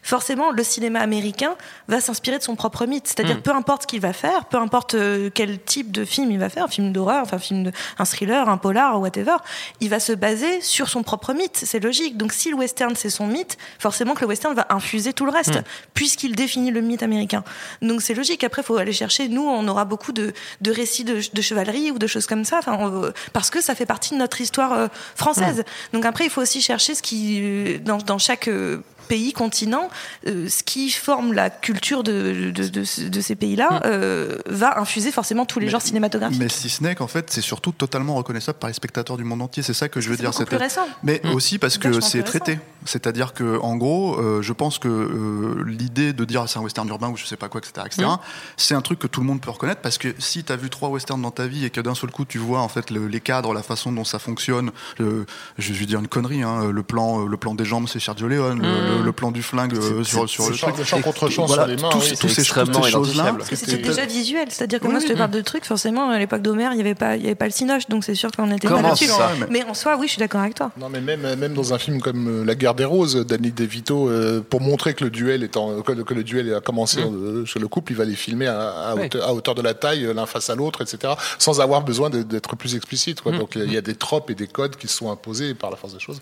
Forcément, le cinéma américain va s'inspirer de son propre mythe. C'est-à-dire, Mm. peu importe ce qu'il va faire, peu importe euh, quel type de film il va faire, un film d'horreur, enfin, un film de, un thriller, un polar, whatever, il va se baser sur son propre mythe. C'est logique. Donc, si le western, c'est son mythe, forcément que le western va infuser tout le reste, Mm. puisqu'il définit le mythe américain. Donc, c'est logique. Après, il faut aller chercher. Nous, on aura beaucoup de, de récits de, de chevalerie ou de choses comme ça, on- parce que ça fait partie de notre histoire euh, française. Donc, après, il faut aussi chercher ce qui, euh, dans, dans chaque. euh, pays, continents, euh, ce qui forme la culture de, de, de, de ces pays-là Mm. euh, va infuser forcément tous les Mais- genres cinématographiques. Mais si ce n'est qu'en fait, c'est surtout totalement reconnaissable par les spectateurs du monde entier. C'est ça que je veux C'est dire. C'était- récent. Mais Mm. aussi parce que c'est traité. C'est-à-dire que, en gros, euh, je pense que euh, l'idée de dire c'est un western urbain ou je sais pas quoi, etc., etc., Mm. c'est un truc que tout le monde peut reconnaître parce que si tu as vu trois westerns dans ta vie et que d'un seul coup tu vois en fait le- les cadres, la façon dont ça fonctionne, je vais dire une connerie, hein, le plan, le plan des jambes c'est Sergio Leone, le. Le- le plan du flingue euh, sur, sur le champ- truc. champ contre champ voilà, sur les mains, tous, oui, tous c'est ces, toutes ces choses-là. c'était déjà visuel, c'est-à-dire que Oui, moi, je te oui. parle de trucs, forcément, à l'époque d'Homer, il n'y avait pas, il y avait pas, il y avait pas le cinoche, donc c'est sûr qu'on était Comment pas là-dessus. Mais en soi, oui, je suis d'accord avec toi. Non, mais même, même dans un film comme euh, La guerre des roses, Danny DeVito, euh, pour montrer que le duel est en, que, le- que le duel a commencé chez le couple, il va les filmer à, hauteur, à hauteur de la taille, l'un face à l'autre, etc., sans avoir besoin d'être plus explicite. Quoi. Mm. Donc il y a des tropes et des codes qui se sont imposés par la force des choses.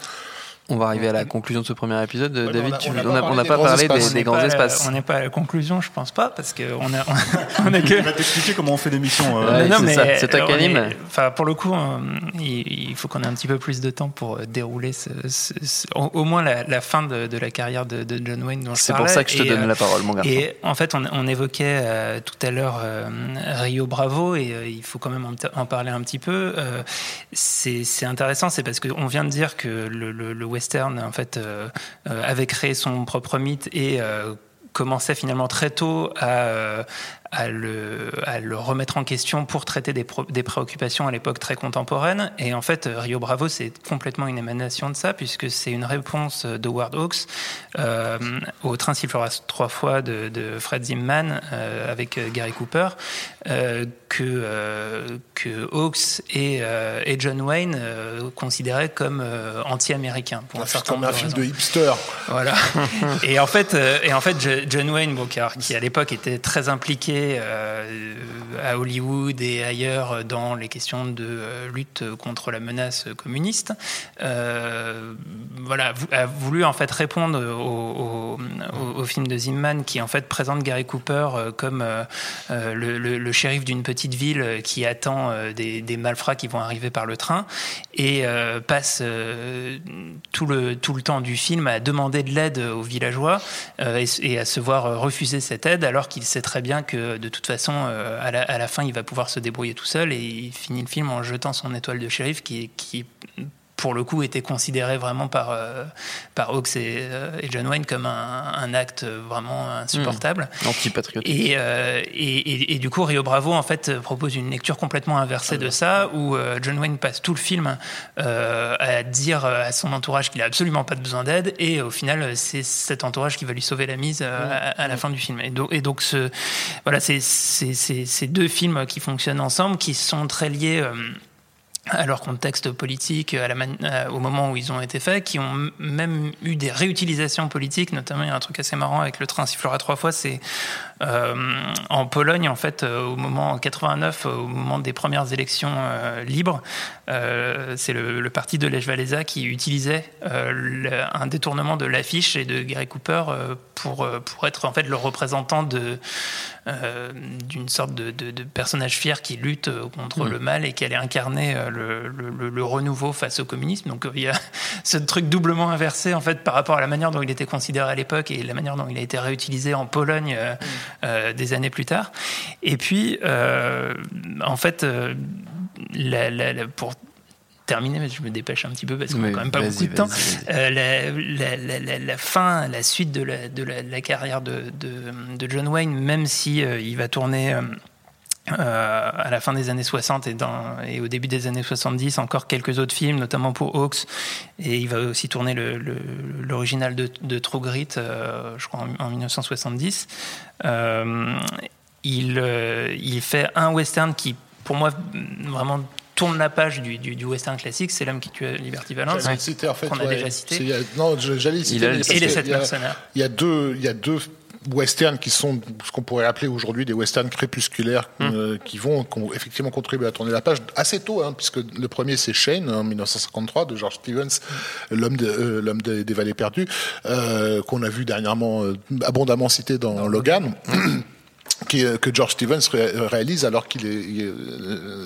On va arriver à la conclusion de ce premier épisode. Ouais, David, on on on on n'a pas parlé des, On grands espaces. On n'est pas à la conclusion, je pense pas, parce qu'on a, on a que. Il va t'expliquer comment on fait l'émission. euh, Ouais, Non, c'est mais, c'est toi euh, qui on anime. Enfin, pour le coup, euh, il, il faut qu'on ait un petit peu plus de temps pour euh, dérouler ce, ce- ce- au, au moins la, la fin de, de la carrière de, de John Wayne dont je C'est pour ça que je te Et, donne euh, la parole, mon garçon. Et en fait, on, on évoquait euh, tout à l'heure euh, Rio Bravo, et euh, il faut quand même en, en parler un petit peu. Euh, c'est c'est intéressant, c'est parce qu'on vient de dire que le, le- le western, en fait, euh, euh, avait créé son propre mythe et euh, commençait finalement très tôt à, à, le, à le remettre en question pour traiter des, pro- des préoccupations à l'époque très contemporaines. Et en fait, Rio Bravo, c'est complètement une émanation de ça, puisque c'est une réponse de Ward Hawks euh, au Train s'il fera trois fois de, de Fred Zimman euh, avec euh, Gary Cooper, euh, que, que Hawks et, et John Wayne considéraient comme anti-américains. Pour faire certain comme un film de hipster. Voilà. et en fait, et en fait, Jo- John Wayne, bon, qui à l'époque était très impliqué euh, à Hollywood et ailleurs dans les questions de euh, lutte contre la menace communiste, euh, voilà, a voulu en fait répondre au, film de Zimman qui en fait présente Gary Cooper comme le, shérif d'une petite ville qui attend des, des malfrats qui vont arriver par le train et passe tout, le, tout le temps du film à demander de l'aide aux villageois et, à se voir refuser cette aide alors qu'il sait très bien que de toute façon euh, à, la, à la fin il va pouvoir se débrouiller tout seul et il finit le film en jetant son étoile de shérif qui, qui pour le coup, était considéré vraiment par, euh, par Hawks et, euh, et John Wayne comme un, un acte vraiment insupportable. Antipatriotique. Et, euh, et, et- et du coup, Rio Bravo en fait propose une lecture complètement inversée de ça, où euh, John Wayne passe tout le film euh, à dire à son entourage qu'il a absolument pas besoin d'aide, et au final, c'est cet entourage qui va lui sauver la mise euh, à, à la fin du film. Et, do- et donc, ce, voilà, c'est c'est- c'est- ces deux films qui fonctionnent ensemble, qui sont très liés. À leur contexte politique, euh, au moment où ils ont été faits, qui ont même eu des réutilisations politiques. Notamment, il y a un truc assez marrant avec le train sifflera trois fois. C'est en Pologne, en fait, euh, au moment en 89, euh, au moment des premières élections euh, libres, euh, c'est le, le parti de Lech Walesa qui utilisait euh, le- un détournement de l'affiche et de Gary Cooper euh, pour euh, pour être en fait le représentant de euh, d'une sorte de, de- de personnage fier qui lutte euh, contre Mm. le mal et qui allait incarner euh, le, le- le- le renouveau face au communisme. Donc euh, il y a ce truc doublement inversé en fait par rapport à la manière dont il était considéré à l'époque et la manière dont il a été réutilisé en Pologne euh, euh, des années plus tard. Et puis euh, en fait, euh, la- la- la- pour terminer, mais je me dépêche un petit peu parce qu'on n'a quand même pas beaucoup de temps. Euh, la, la- la- la- la fin, la suite de la, de carrière de, de- de John Wayne, même si euh, il va tourner euh, euh, à la fin des années 60 et, dans, et au début des années 70 encore quelques autres films, notamment pour Hawks, et il va aussi tourner le- le- l'original de, de True Grit, euh, je crois en, en 1970. Euh, il, euh, il fait un western qui, pour moi, vraiment tourne la page du, du- du western classique, c'est l'homme qui tue Liberty Valance. Citer, en fait. qu'on a ouais. déjà cité. A- Non, je- j'allais citer. Il a- Et les sept mercenaires. Il y a deux, il y a deux westerns qui sont ce qu'on pourrait appeler aujourd'hui des westerns crépusculaires euh, qui vont qui ont effectivement contribuer à tourner la page assez tôt, hein, puisque le premier c'est Shane en 1953 de George Stevens, l'homme de- euh, l'homme des, des vallées perdues, euh, qu'on a vu dernièrement euh, abondamment cité dans Logan. qui, que George Stevens réalise alors qu'il est,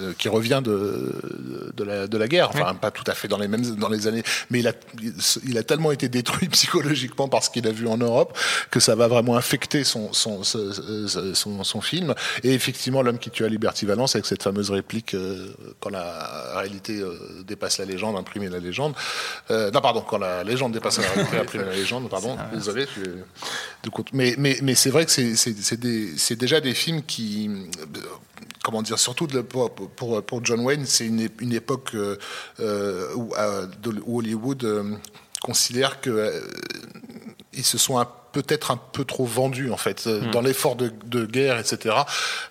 euh, qui revient de, de, la, de la guerre. Enfin, pas tout à fait dans les mêmes dans les années, mais il a, il a tellement été détruit psychologiquement par ce qu'il a vu en Europe que ça va vraiment affecter son son, son, son, film. Et effectivement, l'homme qui tue à Liberty Valence avec cette fameuse réplique euh, quand la réalité euh, dépasse la légende, imprimer la légende. non, pardon, quand la légende dépasse la réalité, imprimer la légende. Pardon, désolé. Je, mais mais mais c'est vrai que c'est déjà des films qui comment dire, surtout pour, pour, John Wayne, c'est une, une, époque euh, euh, où, Hollywood euh, considère que ils se sont peut-être un peu trop vendus en fait hmm. dans l'effort de, guerre, etc.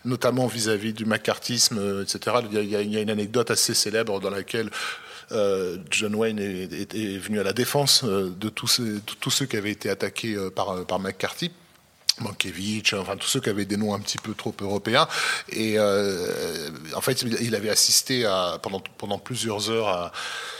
Notamment vis-à-vis du macartisme, etc. Il y, a, il y, a, une anecdote assez célèbre dans laquelle John Wayne est, est, venu à la défense de tous, ceux, tous ceux qui avaient été attaqués par, par McCarthy Mankiewicz, enfin tous ceux qui avaient des noms un petit peu trop européens. Et euh, en fait, il avait assisté à, pendant, pendant plusieurs heures à,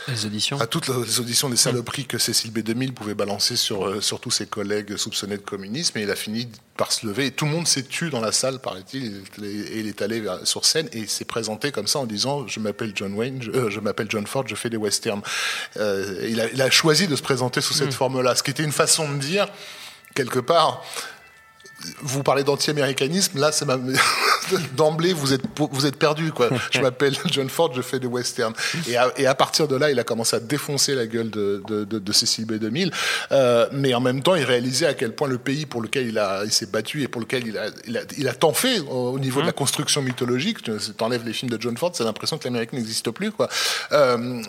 les auditions. à toutes les auditions des saloperies que Cécile B2000 pouvait balancer sur, euh, sur tous ses collègues soupçonnés de communisme. Et il a fini par se lever. Et tout le monde s'est tué dans la salle, paraît-il. Et il est allé sur scène et s'est présenté comme ça en disant Je m'appelle John Wayne, je, euh, m'appelle John Ford, je fais des westerns. il, a, il, a, choisi de se présenter sous cette mm. forme-là, ce qui était une façon de dire, quelque part, vous parlez d'anti-américanisme, là, c'est ma... d'emblée, vous êtes, vous êtes perdu, quoi. Je m'appelle John Ford, je fais des westerns. Et à, et à, partir de là, il a commencé à défoncer la gueule de, de, de, de Cécile B2000. Euh, mais en même temps, il réalisait à quel point le pays pour lequel il, a, il s'est battu et pour lequel il a, il a, il a tant fait au niveau de la mmh. construction mythologique. T'enlèves les films de John Ford, c'est l'impression que l'Amérique n'existe plus, quoi. Euh,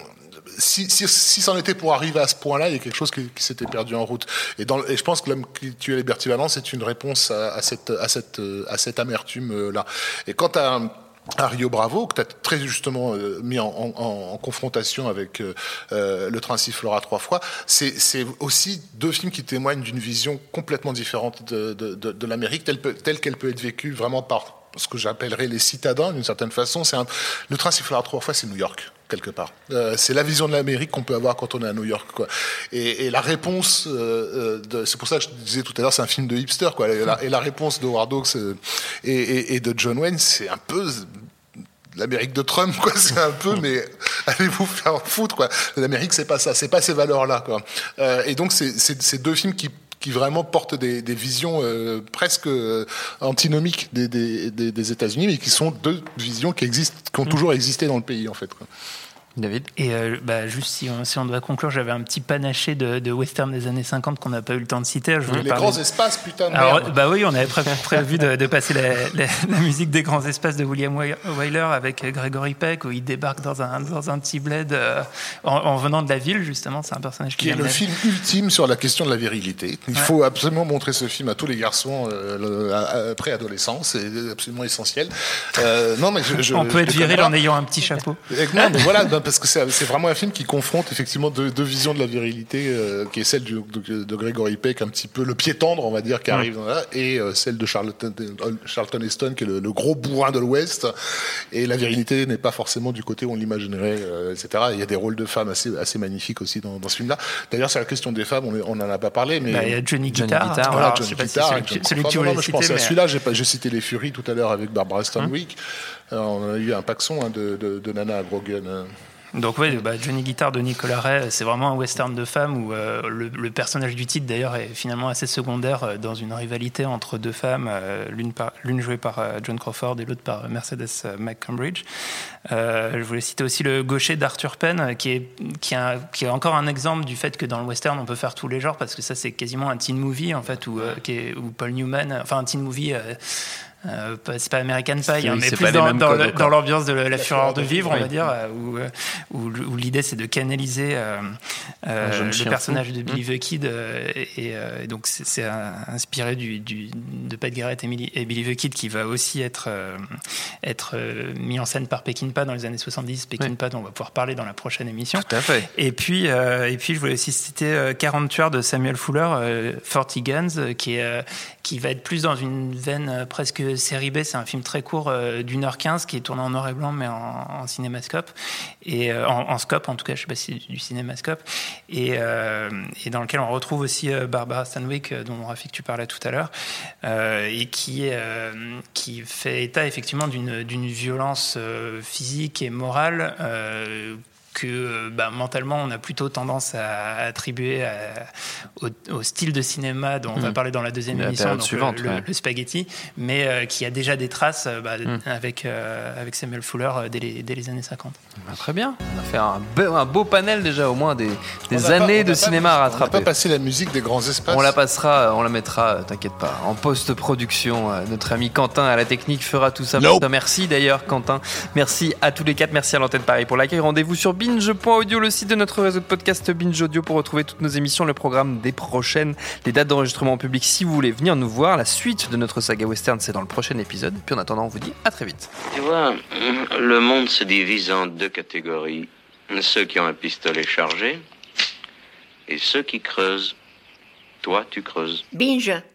si, si, c'en était pour arriver à ce point-là, il y a quelque chose qui, s'était perdu en route. Et, je pense que l'homme qui tuait Liberty Valence est une réponse à, cette, amertume-là. Et quant à, à Rio Bravo, que tu as très justement euh, mis en, confrontation avec euh, euh, Le Train sifflera trois fois, c'est aussi deux films qui témoignent d'une vision complètement différente de, l'Amérique, telle, qu'elle peut être vécue vraiment par ce que j'appellerais les citadins d'une certaine façon. C'est Le Train sifflera trois fois, c'est New York quelque part. Euh, c'est la vision de l'Amérique qu'on peut avoir quand on est à New York. Quoi. Et, et la réponse, euh, euh c'est pour ça que je disais tout à l'heure, c'est un film de hipster. Quoi. Et, la, et la réponse de Howard Hawks et, de John Wayne, c'est un peu l'Amérique de Trump, quoi. C'est un peu, mais allez-vous faire foutre, quoi. L'Amérique, c'est pas ça, c'est pas ces valeurs-là, quoi. Euh, et donc, c'est deux films qui qui vraiment portent des, des visions euh, presque antinomiques des, des, des États-Unis, mais qui sont deux visions qui existent, qui ont mm. toujours existé dans le pays, en fait. Quoi. David Et euh, bah, juste si on, si on, doit conclure, j'avais un petit panaché de, de western des années 50 qu'on n'a pas eu le temps de citer. Je les grands espaces, putain de Alors, Bah oui, on avait prévu de, de, passer la, la, musique des grands espaces de William Wyler avec Gregory Peck, où il débarque dans un, dans un petit bled euh, en, en, venant de la ville, justement. C'est un personnage qui, qui est le film ultime sur la question de la virilité. Il ouais. faut absolument montrer ce film à tous les garçons euh, préadolescents, c'est absolument essentiel. Euh, non, mais je, je, on peut être viril en ayant un petit chapeau. Non, mais voilà, parce que c'est vraiment un film qui confronte effectivement deux, deux visions de la virilité, euh, qui est celle du, de, de, Gregory Peck, un petit peu le pied tendre, on va dire, qui mmh. arrive là, et euh, celle de Charlton, Charlton Heston, qui est le, le gros bourrin de l'Ouest. Et la virilité n'est pas forcément du côté où on l'imaginerait, euh, etc. Il y a des rôles de femmes assez, assez magnifiques aussi dans, dans ce film-là. D'ailleurs, c'est la question des femmes, on n'en a pas parlé, mais bah, il y a Johnny Guitar, Johnny Guitar, voilà, Johnny Guitar, si celui, celui que tu voulais Je pensais à celui-là, j'ai cité les Furies tout à l'heure avec Barbara Stanwyck. Mmh. on a eu un paxon hein, de, de, de Nana Grogan. Donc oui, bah, Johnny Guitar de Nicolas Ray, c'est vraiment un western de femme où euh, le, le, personnage du titre d'ailleurs est finalement assez secondaire euh, dans une rivalité entre deux femmes, euh, l'une jouée par euh, John Crawford et l'autre par Mercedes McCambridge. je voulais citer aussi le gaucher d'Arthur Penn, qui est, qui, est encore un exemple du fait que dans le western on peut faire tous les genres parce que ça c'est quasiment un teen movie en fait où, qui où Paul Newman, enfin un teen movie euh, c'est pas American Pie, hein, mais plus dans, dans, dans l'ambiance de la, la fureur de vivre, on va dire, euh, où, euh, où, où l'idée c'est de canaliser euh, euh le personnage de Billy mmh. the Kid, et, et, donc c'est inspiré du, du, de Pat Garrett et, et, Billy the Kid qui va aussi être, être mis en scène par Peckinpah dans les années 70. Peckinpah, dont on va pouvoir parler dans la prochaine émission. Tout à fait. Et puis, et puis je voulais aussi citer 40 tueurs de Samuel Fuller, 40 Guns, qui va être plus dans une veine presque série B. C'est un film très court d'une heure quinze qui est tourné en noir et blanc mais en, cinémascope et en, scope en tout cas. Je sais pas si c'est du cinémascope et, et, dans lequel on retrouve aussi Barbara Stanwyck dont Rafik tu parlais tout à l'heure et qui qui fait état effectivement d'une violence physique et morale que euh, bah, mentalement on a plutôt tendance à attribuer au, style de cinéma dont on va mm. parler dans la deuxième émission, donc suivante, le, spaghetti, mais euh, qui a déjà des traces euh, bah, mm. avec, avec Samuel Fuller dès les, dès les années 50. Bah, très bien, on a fait un, beau, un beau panel déjà au moins des, des années de cinéma à rattraper. On va pas passer la musique des grands espaces. On la passera, on la mettra, t'inquiète pas, en post-production. Notre ami Quentin à la technique fera tout ça. Merci d'ailleurs Quentin, merci à tous les quatre, merci à l'antenne Paris pour l'accueil. Rendez-vous sur binge.audio, le site de notre réseau de podcast Binge Audio pour retrouver toutes nos émissions, le programme des prochaines, les dates d'enregistrement en public si vous voulez venir nous voir. La suite de notre saga western, c'est dans le prochain épisode. Puis en attendant, on vous dit à très vite. Tu vois, le monde se divise en deux catégories. Ceux qui ont un pistolet chargé et ceux qui creusent. Toi, tu creuses. Binge